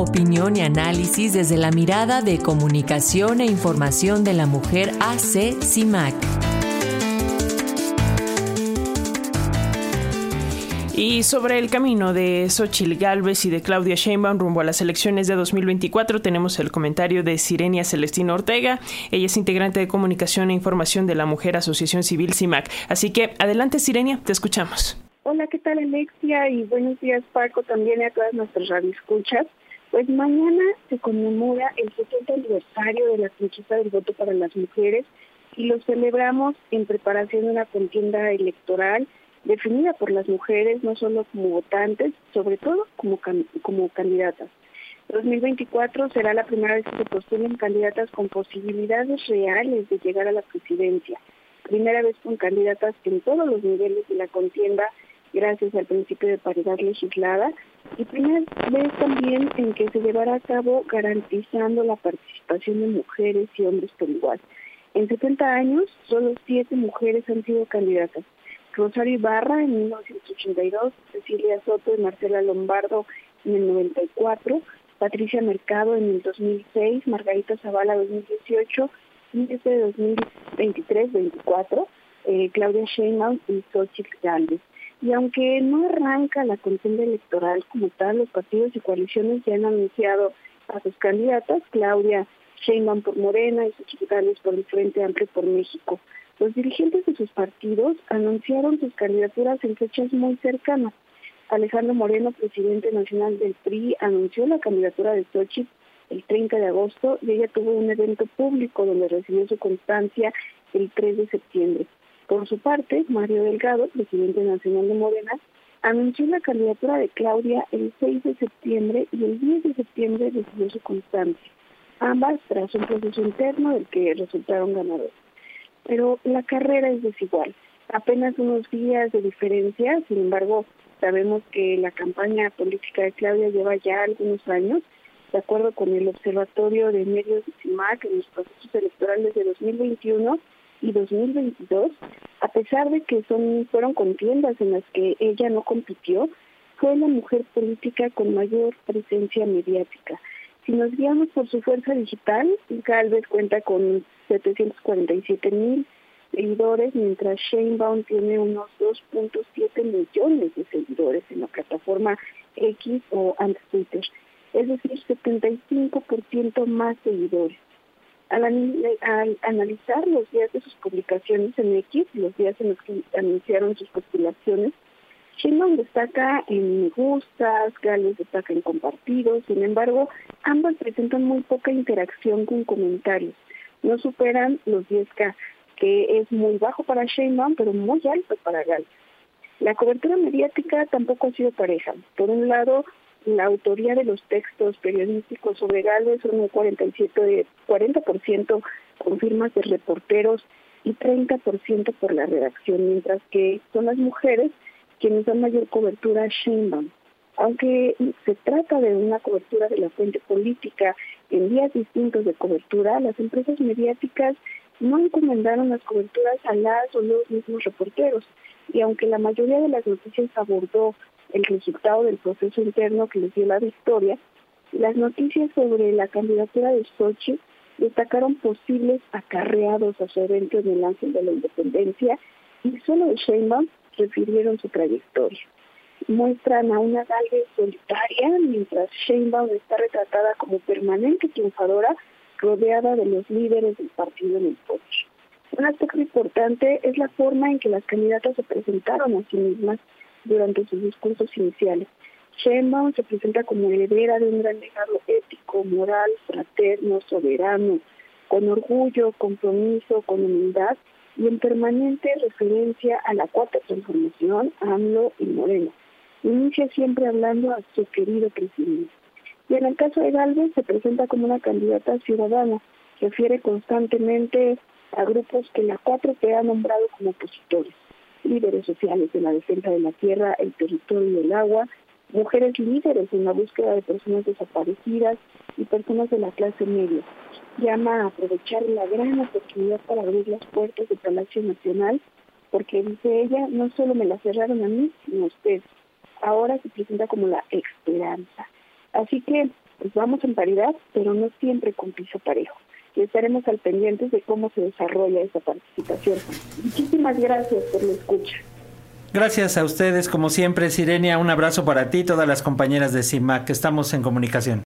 opinión y análisis desde la mirada de comunicación e información de la mujer AC CIMAC. Y sobre el camino de Xochil Gálvez y de Claudia Sheinbaum rumbo a las elecciones de 2024 tenemos el comentario de Sirenia Celestina Ortega. Ella es integrante de comunicación e información de la Mujer Asociación Civil CIMAC. Así que adelante Sirenia, te escuchamos. Hola, ¿qué tal Alexia? Y buenos días Paco, también a todas nuestras radioescuchas. Pues mañana se conmemora el 70 aniversario de la conquista del voto para las mujeres y lo celebramos en preparación de una contienda electoral definida por las mujeres no solo como votantes, sobre todo como, como candidatas. 2024 será la primera vez que se postulen candidatas con posibilidades reales de llegar a la presidencia. Primera vez con candidatas en todos los niveles de la contienda gracias al principio de paridad legislada y primera vez también en que se llevará a cabo garantizando la participación de mujeres y hombres por igual. En 70 años, solo siete mujeres han sido candidatas. Rosario Ibarra en 1982, Cecilia Soto y Marcela Lombardo en el 94, Patricia Mercado en el 2006, Margarita Zavala en 2018 y este 2023-24, eh, Claudia Sheinbaum y Xochitl Gálvez. Y aunque no arranca la contienda electoral como tal, los partidos y coaliciones ya han anunciado a sus candidatas, Claudia Sheinbaum por Morena y Xochitl por el Frente Amplio por México. Los dirigentes de sus partidos anunciaron sus candidaturas en fechas muy cercanas. Alejandro Moreno, presidente nacional del PRI, anunció la candidatura de Xochitl el 30 de agosto y ella tuvo un evento público donde recibió su constancia el 3 de septiembre. Por su parte, Mario Delgado, presidente nacional de Morena, anunció la candidatura de Claudia el 6 de septiembre y el 10 de septiembre recibió su constancia, ambas tras un proceso interno del que resultaron ganadores. Pero la carrera es desigual. Apenas unos días de diferencia, sin embargo, sabemos que la campaña política de Claudia lleva ya algunos años, de acuerdo con el Observatorio de Medios de CIMAC en los procesos electorales de 2021 y 2022, a pesar de que son fueron contiendas en las que ella no compitió, fue la mujer política con mayor presencia mediática. Si nos guiamos por su fuerza digital, Galvez cuenta con 747 mil seguidores, mientras Sheinbaum tiene unos 2.7 millones de seguidores en la plataforma X o antes Twitter, es decir, 75% más seguidores. Al, al, analizar los días de sus publicaciones en X, los días en los que anunciaron sus postulaciones, Sheinbaum destaca en me gustas, Gales destaca en compartidos, sin embargo, ambas presentan muy poca interacción con comentarios. No superan los 10K, que es muy bajo para Sheinbaum, pero muy alto para Gales. La cobertura mediática tampoco ha sido pareja. Por un lado, la autoría de los textos periodísticos sobre Gales son un 47 de 40% con firmas de reporteros y 30% por la redacción, mientras que son las mujeres quienes dan mayor cobertura a Sheinbaum. Aunque se trata de una cobertura de la fuente política en días distintos de cobertura, las empresas mediáticas no encomendaron las coberturas a las o los mismos reporteros. Y aunque la mayoría de las noticias abordó el resultado del proceso interno que les dio la victoria, las noticias sobre la candidatura de Sochi destacaron posibles acarreados a su evento en el Ángel de la Independencia y solo de Sheinbaum refirieron su trayectoria. Muestran a una Galvez solitaria, mientras Sheinbaum está retratada como permanente triunfadora, rodeada de los líderes del partido en el poder. Un aspecto importante es la forma en que las candidatas se presentaron a sí mismas durante sus discursos iniciales. Sheinbaum se presenta como heredera de un gran legado ético, moral, fraterno, soberano, con orgullo, compromiso, con humildad y en permanente referencia a la cuarta transformación, AMLO y Moreno. Inicia siempre hablando a su querido presidente. Y en el caso de Galvez se presenta como una candidata ciudadana, refiere constantemente a grupos que la 4T ha nombrado como opositores, líderes sociales en la defensa de la tierra, el territorio y el agua, mujeres líderes en la búsqueda de personas desaparecidas y personas de la clase media, llama a aprovechar la gran oportunidad para abrir las puertas del Palacio Nacional, porque dice ella, no solo me la cerraron a mí, sino a ustedes. Ahora se presenta como la esperanza. Así que pues vamos en paridad, pero no siempre con piso parejo. Y estaremos al pendientes de cómo se desarrolla esa participación. Muchísimas gracias por la escucha. Gracias a ustedes, como siempre, Sirenia. Un abrazo para ti, todas las compañeras de CIMAC, estamos en comunicación.